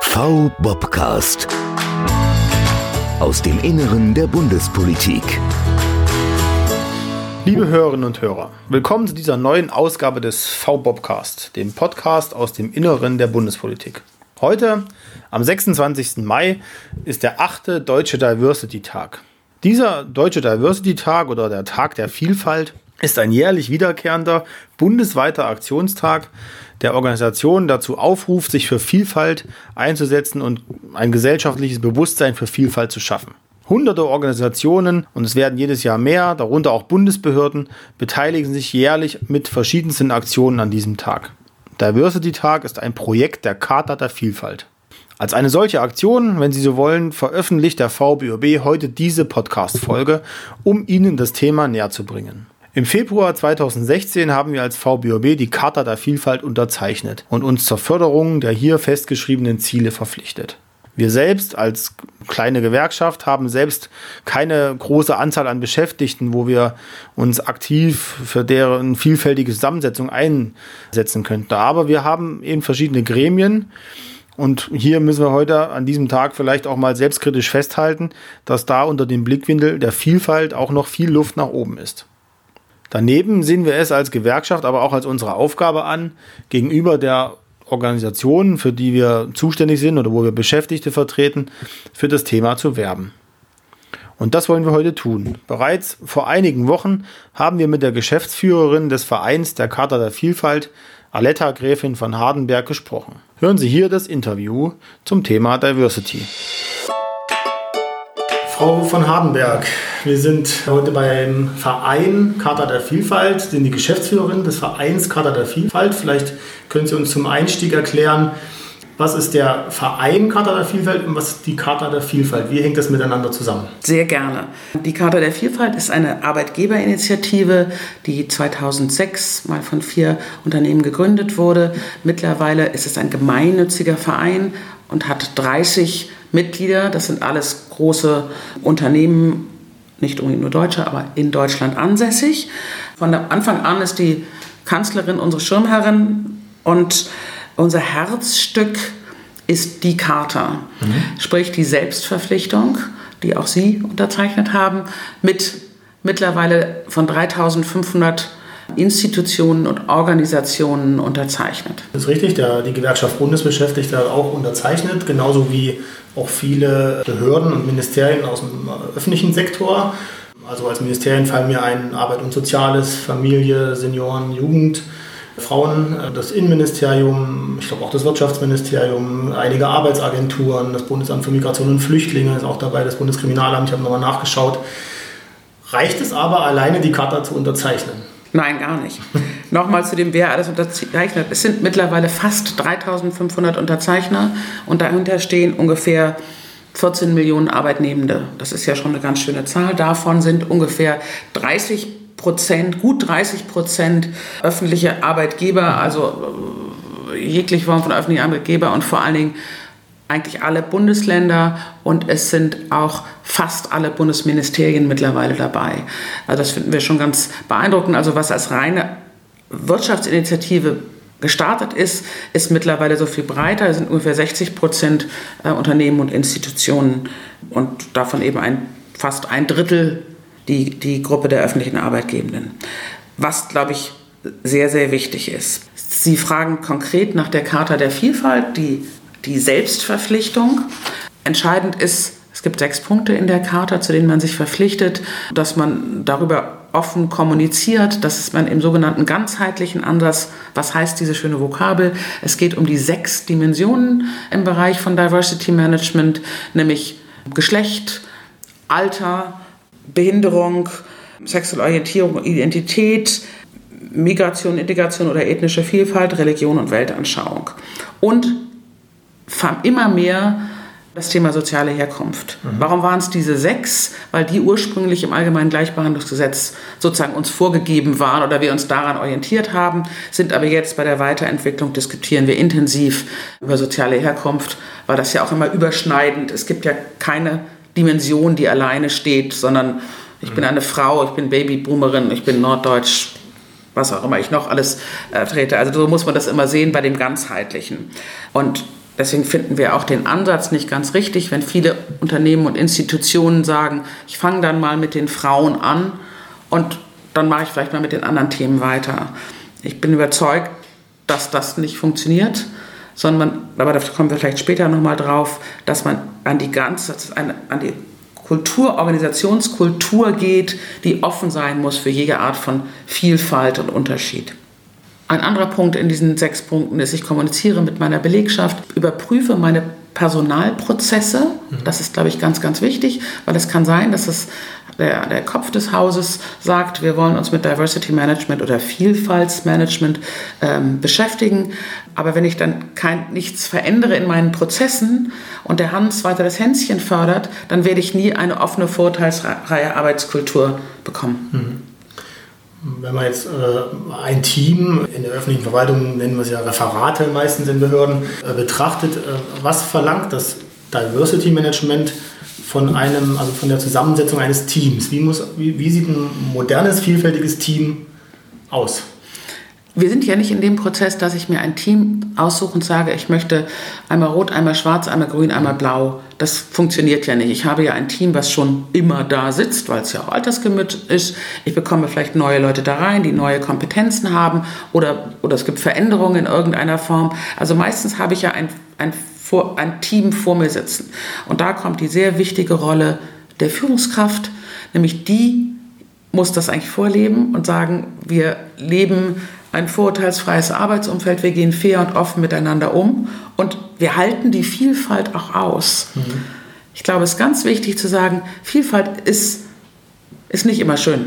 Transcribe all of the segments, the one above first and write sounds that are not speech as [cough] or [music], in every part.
V-Bobcast. Aus dem Inneren der Bundespolitik. Liebe Hörerinnen und Hörer, willkommen zu dieser neuen Ausgabe des V-Bobcast, dem Podcast aus dem Inneren der Bundespolitik. Heute, am 26. Mai, ist der achte Deutsche Diversity Tag. Dieser Deutsche Diversity Tag oder der Tag der Vielfalt ist ein jährlich wiederkehrender bundesweiter Aktionstag, der Organisationen dazu aufruft, sich für Vielfalt einzusetzen und ein gesellschaftliches Bewusstsein für Vielfalt zu schaffen. Hunderte Organisationen, und es werden jedes Jahr mehr, darunter auch Bundesbehörden, beteiligen sich jährlich mit verschiedensten Aktionen an diesem Tag. Diversity Tag ist ein Projekt der Charta der Vielfalt. Als eine solche Aktion, wenn Sie so wollen, veröffentlicht der VBOB heute diese Podcast-Folge, um Ihnen das Thema näher zu bringen. Im Februar 2016 haben wir als VBOB die Charta der Vielfalt unterzeichnet und uns zur Förderung der hier festgeschriebenen Ziele verpflichtet. Wir selbst als kleine Gewerkschaft haben selbst keine große Anzahl an Beschäftigten, wo wir uns aktiv für deren vielfältige Zusammensetzung einsetzen könnten. Aber wir haben eben verschiedene Gremien. Und hier müssen wir heute an diesem Tag vielleicht auch mal selbstkritisch festhalten, dass da unter dem Blickwinkel der Vielfalt auch noch viel Luft nach oben ist. Daneben sehen wir es als Gewerkschaft, aber auch als unsere Aufgabe an, gegenüber der Organisation, für die wir zuständig sind oder wo wir Beschäftigte vertreten, für das Thema zu werben. Und das wollen wir heute tun. Bereits vor einigen Wochen haben wir mit der Geschäftsführerin des Vereins der Charta der Vielfalt, Aletta Gräfin von Hardenberg, gesprochen. Hören Sie hier das Interview zum Thema Diversity. Frau von Hardenberg, wir sind heute beim Verein Charta der Vielfalt, sind die Geschäftsführerin des Vereins Charta der Vielfalt. Vielleicht können Sie uns zum Einstieg erklären, was ist der Verein Charta der Vielfalt und was ist die Charta der Vielfalt? Wie hängt das miteinander zusammen? Sehr gerne. Die Charta der Vielfalt ist eine Arbeitgeberinitiative, die 2006 mal von vier Unternehmen gegründet wurde. Mittlerweile ist es ein gemeinnütziger Verein und hat 30 Mitglieder. Das sind alles große Unternehmen, nicht unbedingt nur deutsche, aber in Deutschland ansässig. Von Anfang an ist die Kanzlerin unsere Schirmherrin und unser Herzstück ist die Charta, mhm. sprich die Selbstverpflichtung, die auch Sie unterzeichnet haben, mit mittlerweile von 3500 Institutionen und Organisationen unterzeichnet. Das ist richtig, der, die Gewerkschaft Bundesbeschäftigte hat auch unterzeichnet, genauso wie auch viele Behörden und Ministerien aus dem öffentlichen Sektor. Also als Ministerien fallen mir ein Arbeit und Soziales, Familie, Senioren, Jugend, Frauen, das Innenministerium, ich glaube auch das Wirtschaftsministerium, einige Arbeitsagenturen, das Bundesamt für Migration und Flüchtlinge ist auch dabei, das Bundeskriminalamt, ich habe nochmal nachgeschaut. Reicht es aber alleine, die Charta zu unterzeichnen? Nein, gar nicht. Nochmal zu dem, wer alles unterzeichnet. Es sind mittlerweile fast 3500 Unterzeichner und dahinter stehen ungefähr 14 Millionen Arbeitnehmende. Das ist ja schon eine ganz schöne Zahl. Davon sind ungefähr 30 Prozent, gut 30 Prozent öffentliche Arbeitgeber, also äh, jegliche Form von öffentlichen Arbeitgeber und vor allen Dingen eigentlich alle Bundesländer und es sind auch fast alle Bundesministerien mittlerweile dabei. Also das finden wir schon ganz beeindruckend. Also was als reine Wirtschaftsinitiative gestartet ist, ist mittlerweile so viel breiter. Es sind ungefähr 60 Prozent äh, Unternehmen und Institutionen und davon eben ein, fast ein Drittel die, die Gruppe der öffentlichen Arbeitgebenden. Was, glaube ich, sehr, sehr wichtig ist. Sie fragen konkret nach der Charta der Vielfalt, die die Selbstverpflichtung. Entscheidend ist, es gibt sechs Punkte in der Charta, zu denen man sich verpflichtet, dass man darüber offen kommuniziert, dass man im sogenannten ganzheitlichen Ansatz, was heißt diese schöne Vokabel? Es geht um die sechs Dimensionen im Bereich von Diversity Management, nämlich Geschlecht, Alter, Behinderung, sexuelle Orientierung, Identität, Migration, Integration oder ethnische Vielfalt, Religion und Weltanschauung. Und immer mehr das Thema soziale Herkunft. Mhm. Warum waren es diese sechs? Weil die ursprünglich im Allgemeinen Gleichbehandlungsgesetz sozusagen uns vorgegeben waren oder wir uns daran orientiert haben, sind aber jetzt bei der Weiterentwicklung diskutieren wir intensiv über soziale Herkunft, weil das ja auch immer überschneidend. Es gibt ja keine Dimension, die alleine steht, sondern ich mhm. bin eine Frau, ich bin Babyboomerin, ich bin norddeutsch, was auch immer ich noch alles äh, trete. Also so muss man das immer sehen bei dem Ganzheitlichen. Und deswegen finden wir auch den Ansatz nicht ganz richtig, wenn viele Unternehmen und Institutionen sagen, ich fange dann mal mit den Frauen an und dann mache ich vielleicht mal mit den anderen Themen weiter. Ich bin überzeugt, dass das nicht funktioniert, sondern aber da kommen wir vielleicht später nochmal drauf, dass man an die ganze, an die Kultur, Organisationskultur geht, die offen sein muss für jede Art von Vielfalt und Unterschied. Ein anderer Punkt in diesen sechs Punkten ist, ich kommuniziere mit meiner Belegschaft, überprüfe meine Personalprozesse. Mhm. Das ist, glaube ich, ganz, ganz wichtig, weil es kann sein, dass es der, der Kopf des Hauses sagt, wir wollen uns mit Diversity Management oder Vielfaltsmanagement ähm, beschäftigen. Aber wenn ich dann kein, nichts verändere in meinen Prozessen und der Hans weiter das Hänschen fördert, dann werde ich nie eine offene, vorteilsfreie Arbeitskultur bekommen. Mhm. Wenn man jetzt äh, ein Team in der öffentlichen Verwaltung, nennen wir es ja Referate meistens in Behörden, äh, betrachtet, äh, was verlangt das Diversity Management von einem, also von der Zusammensetzung eines Teams? Wie, muss, wie, wie sieht ein modernes, vielfältiges Team aus? Wir sind ja nicht in dem Prozess, dass ich mir ein Team aussuche und sage, ich möchte einmal rot, einmal schwarz, einmal grün, einmal blau. Das funktioniert ja nicht. Ich habe ja ein Team, was schon immer da sitzt, weil es ja auch altersgemüt ist. Ich bekomme vielleicht neue Leute da rein, die neue Kompetenzen haben oder, oder es gibt Veränderungen in irgendeiner Form. Also meistens habe ich ja ein, ein ein Team vor mir sitzen. Und da kommt die sehr wichtige Rolle der Führungskraft, nämlich die muss das eigentlich vorleben und sagen, wir leben ein vorurteilsfreies Arbeitsumfeld, wir gehen fair und offen miteinander um und wir halten die Vielfalt auch aus. Mhm. Ich glaube, es ist ganz wichtig zu sagen, Vielfalt ist, ist nicht immer schön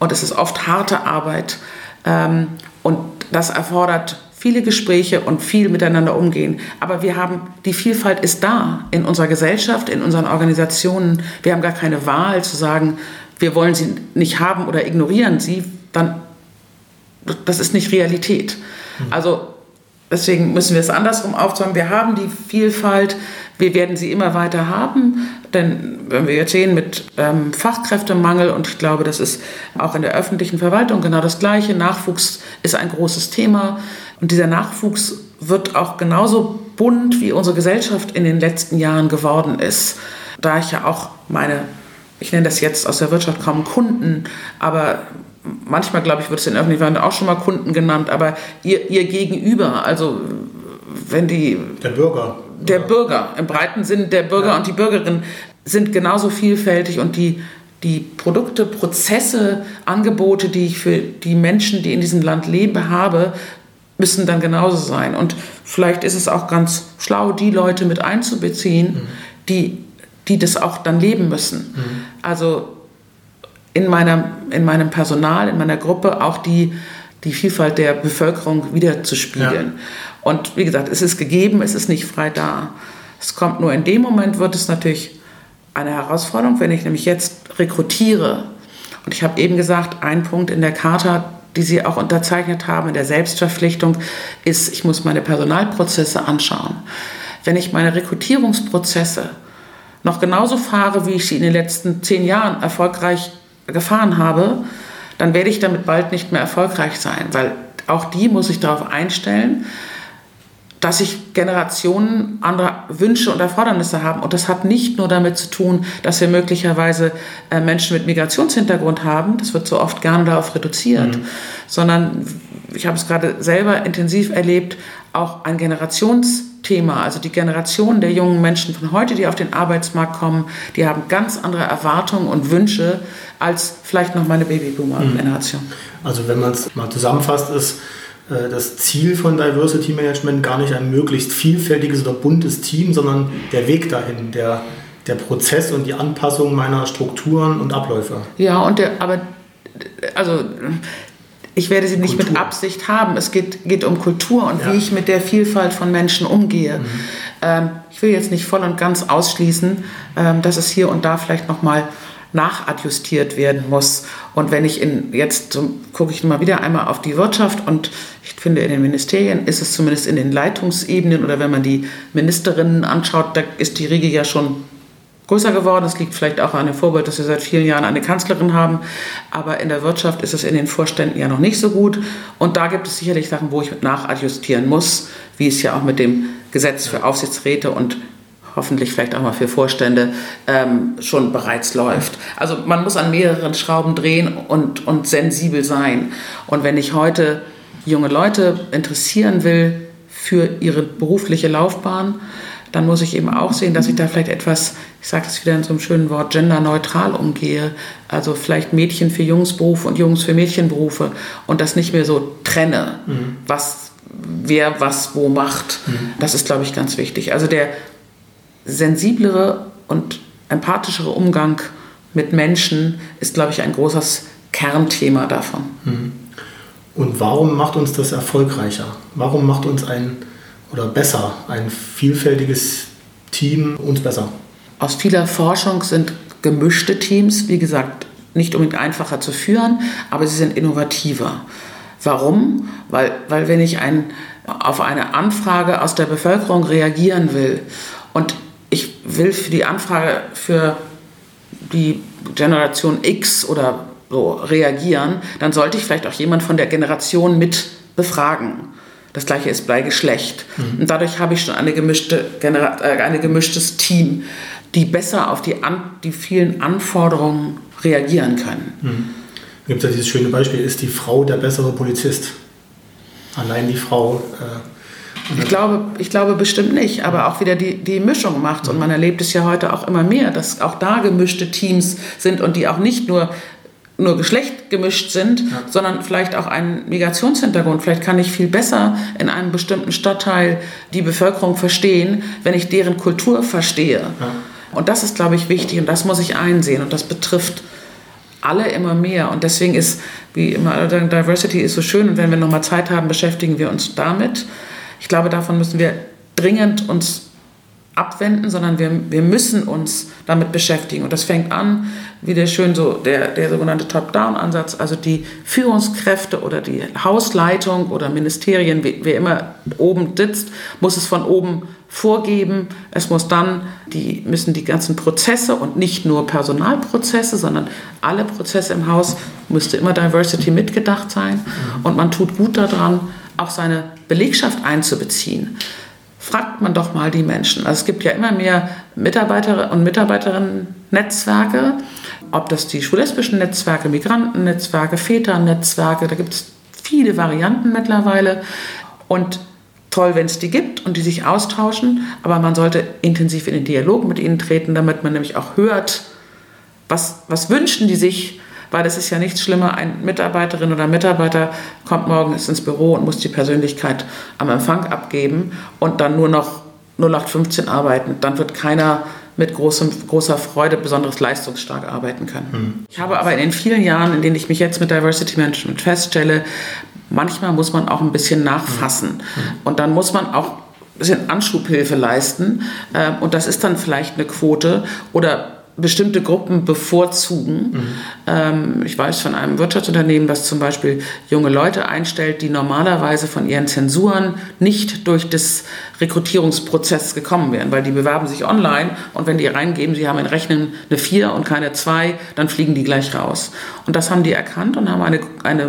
und es ist oft harte Arbeit ähm, und das erfordert viele Gespräche und viel miteinander umgehen. Aber wir haben, die Vielfalt ist da in unserer Gesellschaft, in unseren Organisationen. Wir haben gar keine Wahl zu sagen, wir wollen sie nicht haben oder ignorieren sie, dann, das ist nicht Realität. Mhm. Also deswegen müssen wir es andersrum aufzeigen. Wir haben die Vielfalt, wir werden sie immer weiter haben, denn wenn wir jetzt sehen mit ähm, Fachkräftemangel, und ich glaube, das ist auch in der öffentlichen Verwaltung genau das Gleiche, Nachwuchs ist ein großes Thema und dieser Nachwuchs wird auch genauso bunt, wie unsere Gesellschaft in den letzten Jahren geworden ist. Da ich ja auch meine, ich nenne das jetzt aus der Wirtschaft kaum Kunden, aber manchmal, glaube ich, wird es in öffentlichen Verwaltung auch schon mal Kunden genannt, aber ihr, ihr Gegenüber, also wenn die... Der Bürger der Bürger, im breiten Sinn der Bürger ja. und die Bürgerin sind genauso vielfältig und die, die Produkte, Prozesse, Angebote, die ich für die Menschen, die in diesem Land leben, habe, müssen dann genauso sein. Und vielleicht ist es auch ganz schlau, die Leute mit einzubeziehen, mhm. die, die das auch dann leben müssen. Mhm. Also in, meiner, in meinem Personal, in meiner Gruppe auch die, die Vielfalt der Bevölkerung wieder zu spiegeln. Ja. Und wie gesagt, es ist gegeben, es ist nicht frei da. Es kommt nur in dem Moment, wird es natürlich eine Herausforderung, wenn ich nämlich jetzt rekrutiere. Und ich habe eben gesagt, ein Punkt in der Charta, die Sie auch unterzeichnet haben, in der Selbstverpflichtung, ist, ich muss meine Personalprozesse anschauen. Wenn ich meine Rekrutierungsprozesse noch genauso fahre, wie ich sie in den letzten zehn Jahren erfolgreich gefahren habe, dann werde ich damit bald nicht mehr erfolgreich sein, weil auch die muss ich darauf einstellen, dass sich Generationen andere Wünsche und Erfordernisse haben. Und das hat nicht nur damit zu tun, dass wir möglicherweise äh, Menschen mit Migrationshintergrund haben, das wird so oft gerne darauf reduziert, mhm. sondern ich habe es gerade selber intensiv erlebt, auch ein Generationsthema, also die Generation der jungen Menschen von heute, die auf den Arbeitsmarkt kommen, die haben ganz andere Erwartungen und Wünsche als vielleicht noch meine Babyboomer-Generation. Mhm. Also wenn man es mal zusammenfasst, ist äh, das Ziel von Diversity Management gar nicht ein möglichst vielfältiges oder buntes Team, sondern der Weg dahin, der, der Prozess und die Anpassung meiner Strukturen und Abläufe. Ja, und der, aber also ich werde sie nicht Kultur. mit Absicht haben. Es geht, geht um Kultur und ja. wie ich mit der Vielfalt von Menschen umgehe. Mhm. Ähm, ich will jetzt nicht voll und ganz ausschließen, ähm, dass es hier und da vielleicht noch mal nachadjustiert werden muss. Und wenn ich in, jetzt so, gucke ich mal wieder einmal auf die Wirtschaft und ich finde, in den Ministerien ist es zumindest in den Leitungsebenen oder wenn man die Ministerinnen anschaut, da ist die Riege ja schon größer geworden. Es liegt vielleicht auch an dem Vorbild, dass wir seit vielen Jahren eine Kanzlerin haben. Aber in der Wirtschaft ist es in den Vorständen ja noch nicht so gut. Und da gibt es sicherlich Sachen, wo ich nachadjustieren muss, wie es ja auch mit dem Gesetz für Aufsichtsräte und hoffentlich vielleicht auch mal für Vorstände ähm, schon bereits läuft. Also man muss an mehreren Schrauben drehen und, und sensibel sein. Und wenn ich heute junge Leute interessieren will für ihre berufliche Laufbahn, dann muss ich eben auch sehen, dass ich da vielleicht etwas, ich sage das wieder in so einem schönen Wort, genderneutral umgehe. Also vielleicht Mädchen für Jungsberufe und Jungs für Mädchenberufe und das nicht mehr so trenne, mhm. was wer was wo macht. Mhm. Das ist, glaube ich, ganz wichtig. Also der sensiblere und empathischere Umgang mit Menschen ist, glaube ich, ein großes Kernthema davon. Mhm. Und warum macht uns das erfolgreicher? Warum macht uns ein oder besser, ein vielfältiges Team uns besser? Aus vieler Forschung sind gemischte Teams, wie gesagt, nicht unbedingt einfacher zu führen, aber sie sind innovativer. Warum? Weil, weil wenn ich ein, auf eine Anfrage aus der Bevölkerung reagieren will und ich will für die Anfrage für die Generation X oder so reagieren, dann sollte ich vielleicht auch jemand von der Generation mit befragen. Das gleiche ist bei Geschlecht. Mhm. Und dadurch habe ich schon eine gemischte Genera äh, ein gemischtes Team, die besser auf die, an die vielen Anforderungen reagieren können. Mhm. Gibt es ja dieses schöne Beispiel, ist die Frau der bessere Polizist? Allein die Frau. Äh, ich glaube, ich glaube bestimmt nicht, aber auch wieder die, die Mischung macht. Und man erlebt es ja heute auch immer mehr, dass auch da gemischte Teams sind und die auch nicht nur nur Geschlecht gemischt sind, ja. sondern vielleicht auch einen Migrationshintergrund. Vielleicht kann ich viel besser in einem bestimmten Stadtteil die Bevölkerung verstehen, wenn ich deren Kultur verstehe. Ja. Und das ist, glaube ich, wichtig und das muss ich einsehen und das betrifft alle immer mehr. Und deswegen ist, wie immer, Diversity ist so schön und wenn wir nochmal Zeit haben, beschäftigen wir uns damit. Ich glaube, davon müssen wir dringend uns abwenden, sondern wir, wir müssen uns damit beschäftigen. Und das fängt an, wie der schön so, der, der sogenannte Top-Down-Ansatz, also die Führungskräfte oder die Hausleitung oder Ministerien, wer immer oben sitzt, muss es von oben vorgeben. Es muss dann, die müssen die ganzen Prozesse und nicht nur Personalprozesse, sondern alle Prozesse im Haus müsste immer Diversity mitgedacht sein. Und man tut gut daran, auch seine Belegschaft einzubeziehen fragt man doch mal die Menschen. Also es gibt ja immer mehr Mitarbeiter und Mitarbeiterinnen-Netzwerke, ob das die schwul-lesbischen Netzwerke, Migrantennetzwerke, Väternetzwerke, da gibt es viele Varianten mittlerweile. Und toll, wenn es die gibt und die sich austauschen, aber man sollte intensiv in den Dialog mit ihnen treten, damit man nämlich auch hört, was, was wünschen die sich weil es ist ja nichts schlimmer, ein Mitarbeiterin oder Mitarbeiter kommt morgens ins Büro und muss die Persönlichkeit am Empfang abgeben und dann nur noch 0815 arbeiten. Dann wird keiner mit großem, großer Freude besonders leistungsstark arbeiten können. Mhm. Ich habe aber in den vielen Jahren, in denen ich mich jetzt mit Diversity Management feststelle, manchmal muss man auch ein bisschen nachfassen. Mhm. Und dann muss man auch ein bisschen Anschubhilfe leisten. Ähm, und das ist dann vielleicht eine Quote oder bestimmte Gruppen bevorzugen. Mhm. Ähm, ich weiß von einem Wirtschaftsunternehmen, das zum Beispiel junge Leute einstellt, die normalerweise von ihren Zensuren nicht durch das Rekrutierungsprozess gekommen wären, weil die bewerben sich online und wenn die reingeben, sie haben in Rechnen eine 4 und keine 2, dann fliegen die gleich raus. Und das haben die erkannt und haben eine, eine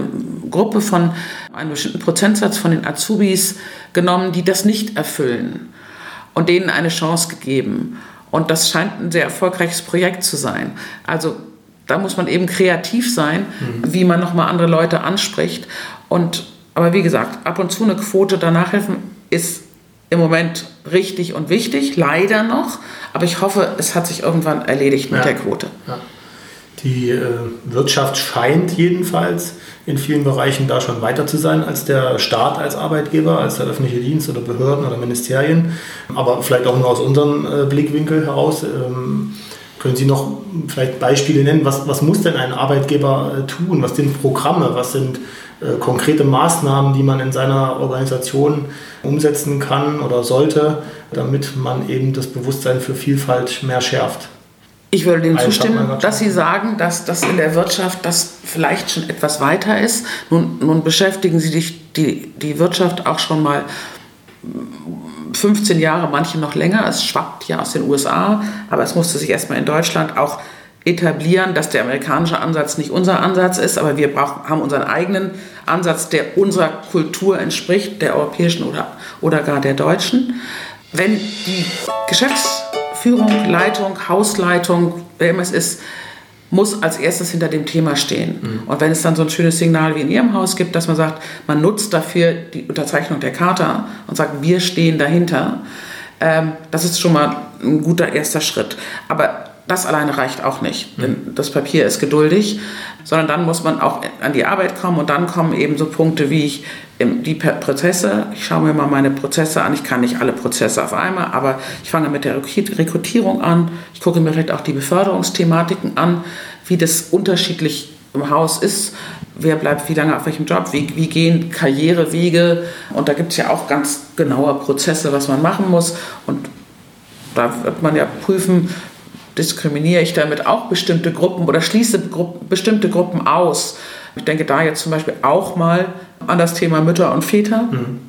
Gruppe von einem bestimmten Prozentsatz von den Azubis genommen, die das nicht erfüllen und denen eine Chance gegeben. Und das scheint ein sehr erfolgreiches Projekt zu sein. Also da muss man eben kreativ sein, mhm. wie man nochmal andere Leute anspricht. Und, aber wie gesagt, ab und zu eine Quote danach helfen ist im Moment richtig und wichtig, leider noch. Aber ich hoffe, es hat sich irgendwann erledigt mit ja. der Quote. Ja. Die äh, Wirtschaft scheint jedenfalls in vielen Bereichen da schon weiter zu sein als der Staat als Arbeitgeber, als der öffentliche Dienst oder Behörden oder Ministerien. Aber vielleicht auch nur aus unserem äh, Blickwinkel heraus. Ähm, können Sie noch vielleicht Beispiele nennen? Was, was muss denn ein Arbeitgeber äh, tun? Was sind Programme? Was sind äh, konkrete Maßnahmen, die man in seiner Organisation umsetzen kann oder sollte, damit man eben das Bewusstsein für Vielfalt mehr schärft? Ich würde Ihnen zustimmen, dass Sie sagen, dass das in der Wirtschaft das vielleicht schon etwas weiter ist. Nun, nun beschäftigen Sie sich die, die Wirtschaft auch schon mal 15 Jahre, manche noch länger. Es schwappt ja aus den USA, aber es musste sich erstmal in Deutschland auch etablieren, dass der amerikanische Ansatz nicht unser Ansatz ist, aber wir brauchen, haben unseren eigenen Ansatz, der unserer Kultur entspricht, der europäischen oder, oder gar der deutschen. Wenn die Geschäftsführung, Leitung, Hausleitung, wer immer es ist, muss als erstes hinter dem Thema stehen. Mhm. Und wenn es dann so ein schönes Signal wie in Ihrem Haus gibt, dass man sagt, man nutzt dafür die Unterzeichnung der Charta und sagt, wir stehen dahinter, ähm, das ist schon mal ein guter erster Schritt. Aber das alleine reicht auch nicht, denn mhm. das Papier ist geduldig, sondern dann muss man auch an die Arbeit kommen und dann kommen eben so Punkte wie ich die Prozesse. Ich schaue mir mal meine Prozesse an. Ich kann nicht alle Prozesse auf einmal, aber ich fange mit der Rekrutierung an. Ich gucke mir vielleicht auch die Beförderungsthematiken an, wie das unterschiedlich im Haus ist. Wer bleibt wie lange auf welchem Job? Wie, wie gehen Karrierewege? Und da gibt es ja auch ganz genaue Prozesse, was man machen muss. Und da wird man ja prüfen, diskriminiere ich damit auch bestimmte Gruppen oder schließe bestimmte Gruppen aus. Ich denke da jetzt zum Beispiel auch mal an das Thema Mütter und Väter. Mhm.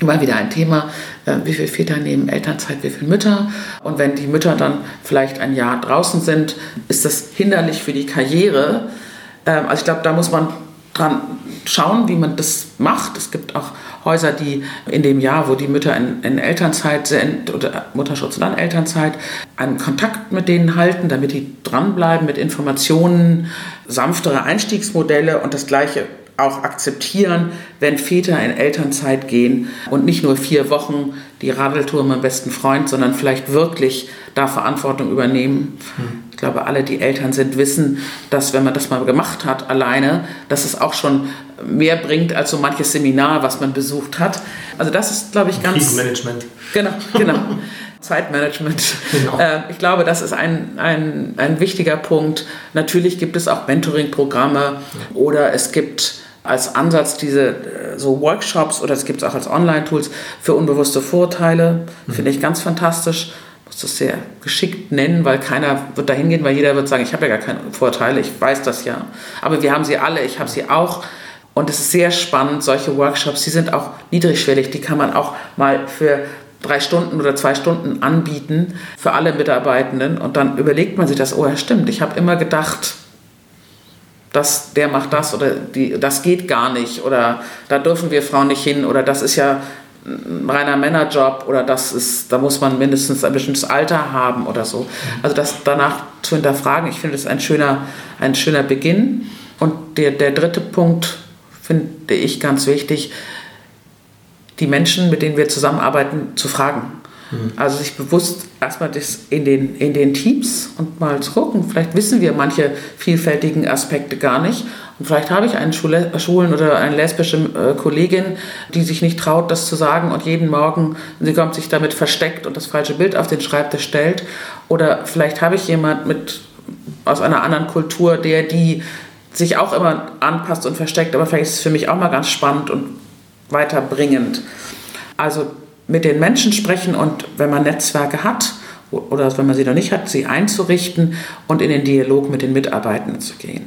Mal wieder ein Thema, äh, wie viele Väter nehmen Elternzeit, wie viele Mütter. Und wenn die Mütter dann vielleicht ein Jahr draußen sind, ist das hinderlich für die Karriere. Ähm, also ich glaube, da muss man dran schauen, wie man das macht. Es gibt auch Häuser, die in dem Jahr, wo die Mütter in, in Elternzeit sind oder Mutterschutz und dann Elternzeit, einen Kontakt mit denen halten, damit die dranbleiben mit Informationen, sanftere Einstiegsmodelle und das Gleiche auch akzeptieren, wenn Väter in Elternzeit gehen und nicht nur vier Wochen die Radeltour mit besten Freund, sondern vielleicht wirklich da Verantwortung übernehmen. Hm. Ich glaube, alle, die Eltern sind, wissen, dass wenn man das mal gemacht hat, alleine, dass es auch schon mehr bringt als so manches Seminar, was man besucht hat. Also das ist, glaube ich, ganz... Krisenmanagement. Genau, [laughs] genau. Zeitmanagement. Genau. Äh, ich glaube, das ist ein, ein, ein wichtiger Punkt. Natürlich gibt es auch Mentoring-Programme ja. oder es gibt als Ansatz diese äh, so Workshops oder es gibt es auch als Online-Tools für unbewusste Vorurteile. Mhm. Finde ich ganz fantastisch. Muss das sehr geschickt nennen, weil keiner wird da hingehen, weil jeder wird sagen, ich habe ja gar keine Vorteile, ich weiß das ja. Aber wir haben sie alle, ich habe sie auch. Und es ist sehr spannend, solche Workshops, die sind auch niedrigschwellig, die kann man auch mal für drei Stunden oder zwei Stunden anbieten für alle Mitarbeitenden. Und dann überlegt man sich das, oh ja stimmt, ich habe immer gedacht, dass der macht das oder die, das geht gar nicht oder da dürfen wir Frauen nicht hin oder das ist ja ein reiner Männerjob oder das ist, da muss man mindestens ein bestimmtes Alter haben oder so. Also das danach zu hinterfragen, ich finde das ein schöner, ein schöner Beginn. Und der, der dritte Punkt finde ich ganz wichtig, die Menschen, mit denen wir zusammenarbeiten, zu fragen. Mhm. Also sich bewusst erstmal das in den, in den Teams und mal zu gucken. Vielleicht wissen wir manche vielfältigen Aspekte gar nicht. Und vielleicht habe ich einen Schule, Schulen oder eine lesbische äh, Kollegin, die sich nicht traut, das zu sagen und jeden Morgen, sie kommt sich damit versteckt und das falsche Bild auf den Schreibtisch stellt. Oder vielleicht habe ich jemand mit aus einer anderen Kultur, der die sich auch immer anpasst und versteckt, aber vielleicht ist es für mich auch mal ganz spannend und weiterbringend. Also mit den Menschen sprechen und wenn man Netzwerke hat oder wenn man sie noch nicht hat, sie einzurichten und in den Dialog mit den Mitarbeitenden zu gehen.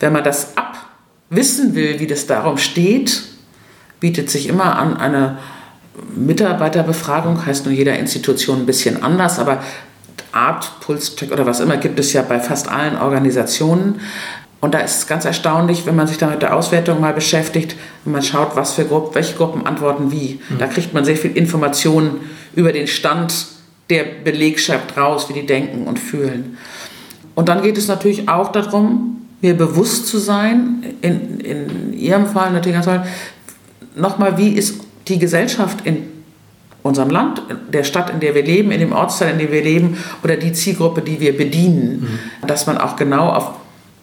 Wenn man das abwissen will, wie das darum steht, bietet sich immer an eine Mitarbeiterbefragung, heißt nur jeder Institution ein bisschen anders, aber Art, Pulscheck oder was immer gibt es ja bei fast allen Organisationen. Und da ist es ganz erstaunlich, wenn man sich da mit der Auswertung mal beschäftigt, wenn man schaut, was für Gruppen, welche Gruppen antworten wie. Mhm. Da kriegt man sehr viel Informationen über den Stand der Belegschaft raus, wie die denken und fühlen. Und dann geht es natürlich auch darum, mir bewusst zu sein, in, in Ihrem Fall natürlich ganz toll, nochmal, wie ist die Gesellschaft in unserem Land, der Stadt, in der wir leben, in dem Ortsteil, in dem wir leben oder die Zielgruppe, die wir bedienen, mhm. dass man auch genau auf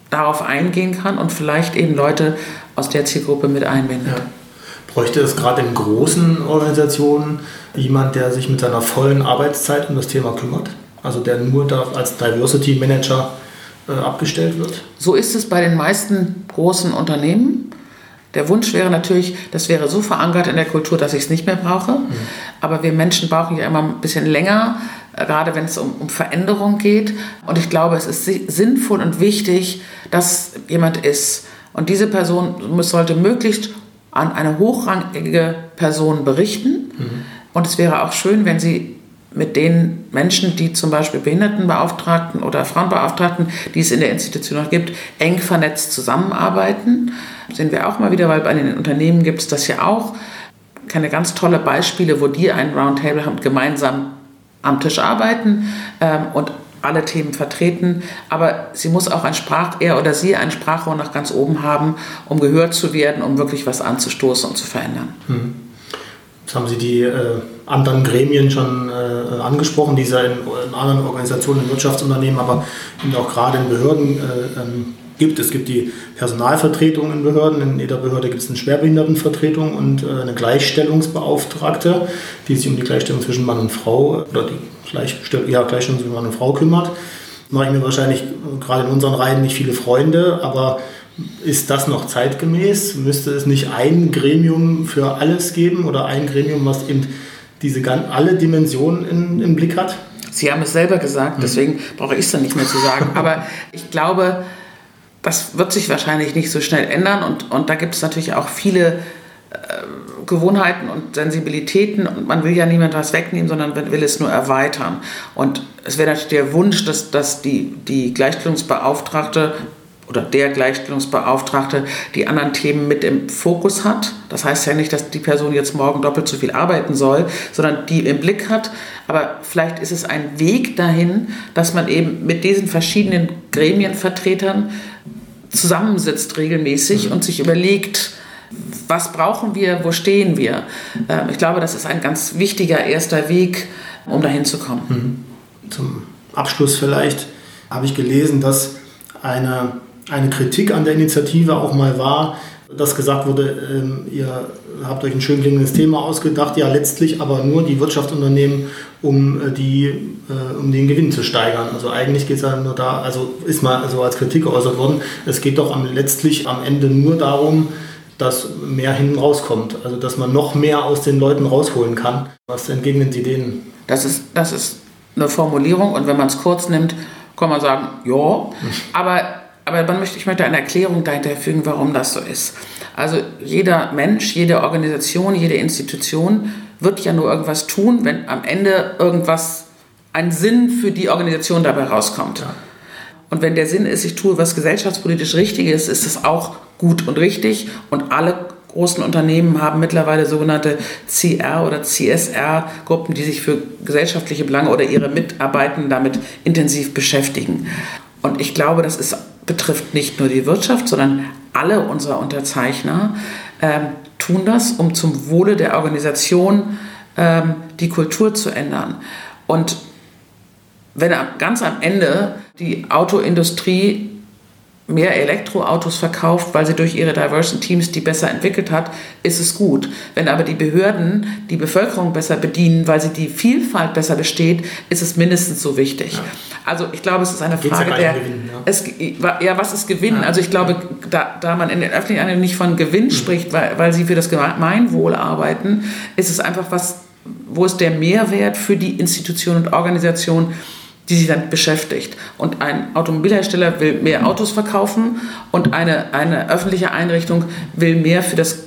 darauf eingehen kann und vielleicht eben Leute aus der Zielgruppe mit einbindet. Ja. Bräuchte es gerade in großen Organisationen jemand, der sich mit seiner vollen Arbeitszeit um das Thema kümmert? Also der nur da als Diversity Manager äh, abgestellt wird? So ist es bei den meisten großen Unternehmen. Der Wunsch wäre natürlich, das wäre so verankert in der Kultur, dass ich es nicht mehr brauche. Mhm. Aber wir Menschen brauchen ja immer ein bisschen länger, gerade wenn es um, um Veränderung geht. Und ich glaube, es ist sinnvoll und wichtig, dass jemand ist. Und diese Person sollte möglichst an eine hochrangige Person berichten. Mhm. Und es wäre auch schön, wenn Sie mit den Menschen, die zum Beispiel Behindertenbeauftragten oder Frauenbeauftragten, die es in der Institution noch gibt, eng vernetzt zusammenarbeiten. Sehen wir auch mal wieder, weil bei den Unternehmen gibt es das ja auch. Keine ganz tolle Beispiele, wo die ein Roundtable haben, gemeinsam am Tisch arbeiten ähm, und alle Themen vertreten, aber sie muss auch ein Sprach, er oder sie ein Sprachrohr nach ganz oben haben, um gehört zu werden, um wirklich was anzustoßen und zu verändern. Mhm. Jetzt haben Sie die äh, anderen Gremien schon äh, angesprochen, die es ja in, in, anderen Organisationen, in Wirtschaftsunternehmen, aber auch gerade in Behörden äh, ähm, gibt. Es gibt die Personalvertretung in Behörden. In jeder Behörde gibt es eine Schwerbehindertenvertretung und äh, eine Gleichstellungsbeauftragte, die sich um die Gleichstellung zwischen Mann und Frau oder die Gleichstellung, ja, Gleichstellung zwischen Mann und Frau kümmert. Mache ich mir wahrscheinlich äh, gerade in unseren Reihen nicht viele Freunde, aber ist das noch zeitgemäß? Müsste es nicht ein Gremium für alles geben oder ein Gremium, was eben diese alle Dimensionen in, im Blick hat? Sie haben es selber gesagt, mhm. deswegen brauche ich es dann nicht mehr zu sagen. [laughs] Aber ich glaube, das wird sich wahrscheinlich nicht so schnell ändern und, und da gibt es natürlich auch viele äh, Gewohnheiten und Sensibilitäten und man will ja niemand was wegnehmen, sondern will es nur erweitern. Und es wäre natürlich der Wunsch, dass, dass die, die Gleichstellungsbeauftragte oder der Gleichstellungsbeauftragte die anderen Themen mit im Fokus hat. Das heißt ja nicht, dass die Person jetzt morgen doppelt so viel arbeiten soll, sondern die im Blick hat. Aber vielleicht ist es ein Weg dahin, dass man eben mit diesen verschiedenen Gremienvertretern zusammensitzt regelmäßig und sich überlegt, was brauchen wir, wo stehen wir. Ähm, ich glaube, das ist ein ganz wichtiger erster Weg, um dahin zu kommen. Mhm. Zum Abschluss vielleicht habe ich gelesen, dass eine, eine Kritik an der Initiative auch mal war, dass gesagt wurde, ähm, ihr habt euch ein schön klingendes Thema ausgedacht, ja letztlich aber nur die Wirtschaftsunternehmen, um, äh, die, äh, um den Gewinn zu steigern. Also eigentlich geht es ja nur da, also ist mal so als Kritik geäußert worden, es geht doch am, letztlich am Ende nur darum, dass mehr hinten rauskommt, also dass man noch mehr aus den Leuten rausholen kann. Was entgegnen Sie denen? Das ist, das ist eine Formulierung und wenn man es kurz nimmt, kann man sagen, ja, [laughs] aber aber man möchte, ich möchte eine Erklärung dahinter fügen, warum das so ist. Also jeder Mensch, jede Organisation, jede Institution wird ja nur irgendwas tun, wenn am Ende irgendwas, ein Sinn für die Organisation dabei rauskommt. Ja. Und wenn der Sinn ist, ich tue was gesellschaftspolitisch Richtiges, ist es auch gut und richtig. Und alle großen Unternehmen haben mittlerweile sogenannte CR oder CSR-Gruppen, die sich für gesellschaftliche Belange oder ihre Mitarbeitenden damit intensiv beschäftigen. Und ich glaube, das ist betrifft nicht nur die Wirtschaft, sondern alle unserer Unterzeichner ähm, tun das, um zum Wohle der Organisation ähm, die Kultur zu ändern. Und wenn ganz am Ende die Autoindustrie mehr Elektroautos verkauft, weil sie durch ihre Diversion Teams die besser entwickelt hat, ist es gut. Wenn aber die Behörden die Bevölkerung besser bedienen, weil sie die Vielfalt besser besteht, ist es mindestens so wichtig. Ja. Also ich glaube, es ist eine Frage ja der, Gewinn, ja. Es, ja, was ist Gewinn? Also ich glaube, da, da man in den öffentlichen Einrichtungen nicht von Gewinn mhm. spricht, weil, weil sie für das Gemeinwohl arbeiten, ist es einfach was, wo ist der Mehrwert für die Institution und Organisation, die sich damit beschäftigt. Und ein Automobilhersteller will mehr Autos verkaufen und eine, eine öffentliche Einrichtung will mehr für das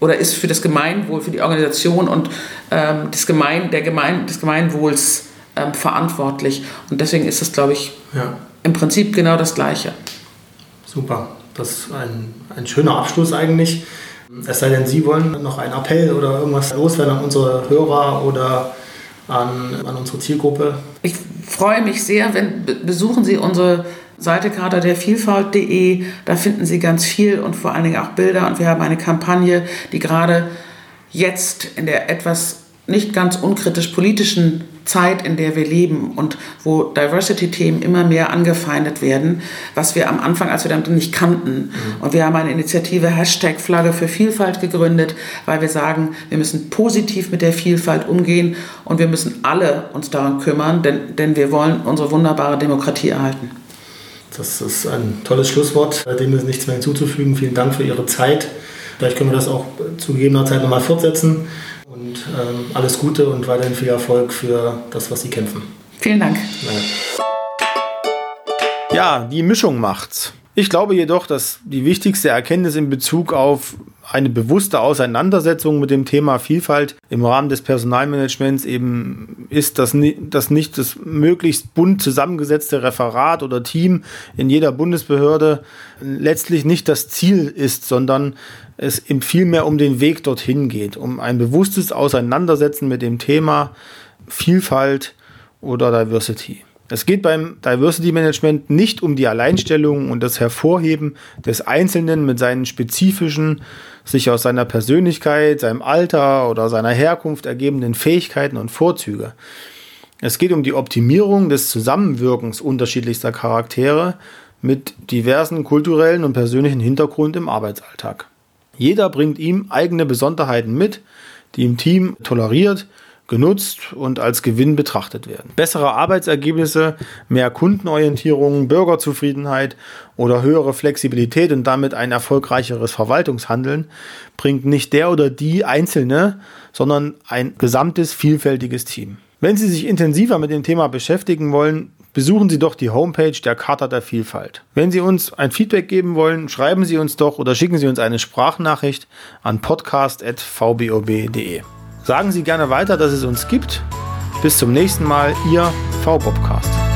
oder ist für das Gemeinwohl, für die Organisation und ähm, des, Gemein, der Gemein, des Gemeinwohls ähm, verantwortlich. Und deswegen ist es, glaube ich, ja. im Prinzip genau das Gleiche. Super. Das ist ein, ein schöner Abschluss eigentlich. Es sei denn, Sie wollen noch einen Appell oder irgendwas loswerden an unsere Hörer oder an, an unsere Zielgruppe. Ich freue mich sehr, wenn besuchen Sie unsere Seite Kater der Vielfalt.de. Da finden Sie ganz viel und vor allen Dingen auch Bilder. Und wir haben eine Kampagne, die gerade jetzt in der etwas nicht ganz unkritisch politischen Zeit, in der wir leben und wo Diversity-Themen immer mehr angefeindet werden, was wir am Anfang, als wir damit nicht kannten. Mhm. Und wir haben eine Initiative Hashtag Flagge für Vielfalt gegründet, weil wir sagen, wir müssen positiv mit der Vielfalt umgehen und wir müssen alle uns darum kümmern, denn, denn wir wollen unsere wunderbare Demokratie erhalten. Das ist ein tolles Schlusswort, dem ist nichts mehr hinzuzufügen. Vielen Dank für Ihre Zeit. Vielleicht können wir das auch zu gegebener Zeit nochmal fortsetzen. Und ähm, alles Gute und weiterhin viel Erfolg für das, was Sie kämpfen. Vielen Dank. Ja, die Mischung macht's. Ich glaube jedoch, dass die wichtigste Erkenntnis in Bezug auf eine bewusste Auseinandersetzung mit dem Thema Vielfalt im Rahmen des Personalmanagements eben ist, dass, dass nicht das möglichst bunt zusammengesetzte Referat oder Team in jeder Bundesbehörde letztlich nicht das Ziel ist, sondern es eben vielmehr um den Weg dorthin geht, um ein bewusstes Auseinandersetzen mit dem Thema Vielfalt oder Diversity. Es geht beim Diversity Management nicht um die Alleinstellung und das Hervorheben des Einzelnen mit seinen spezifischen, sich aus seiner Persönlichkeit, seinem Alter oder seiner Herkunft ergebenden Fähigkeiten und Vorzüge. Es geht um die Optimierung des Zusammenwirkens unterschiedlichster Charaktere mit diversen kulturellen und persönlichen Hintergrund im Arbeitsalltag. Jeder bringt ihm eigene Besonderheiten mit, die im Team toleriert genutzt und als Gewinn betrachtet werden. Bessere Arbeitsergebnisse, mehr Kundenorientierung, Bürgerzufriedenheit oder höhere Flexibilität und damit ein erfolgreicheres Verwaltungshandeln bringt nicht der oder die Einzelne, sondern ein gesamtes vielfältiges Team. Wenn Sie sich intensiver mit dem Thema beschäftigen wollen, besuchen Sie doch die Homepage der Charta der Vielfalt. Wenn Sie uns ein Feedback geben wollen, schreiben Sie uns doch oder schicken Sie uns eine Sprachnachricht an podcast.vbob.de. Sagen Sie gerne weiter, dass es uns gibt. Bis zum nächsten Mal, Ihr V-Bobcast.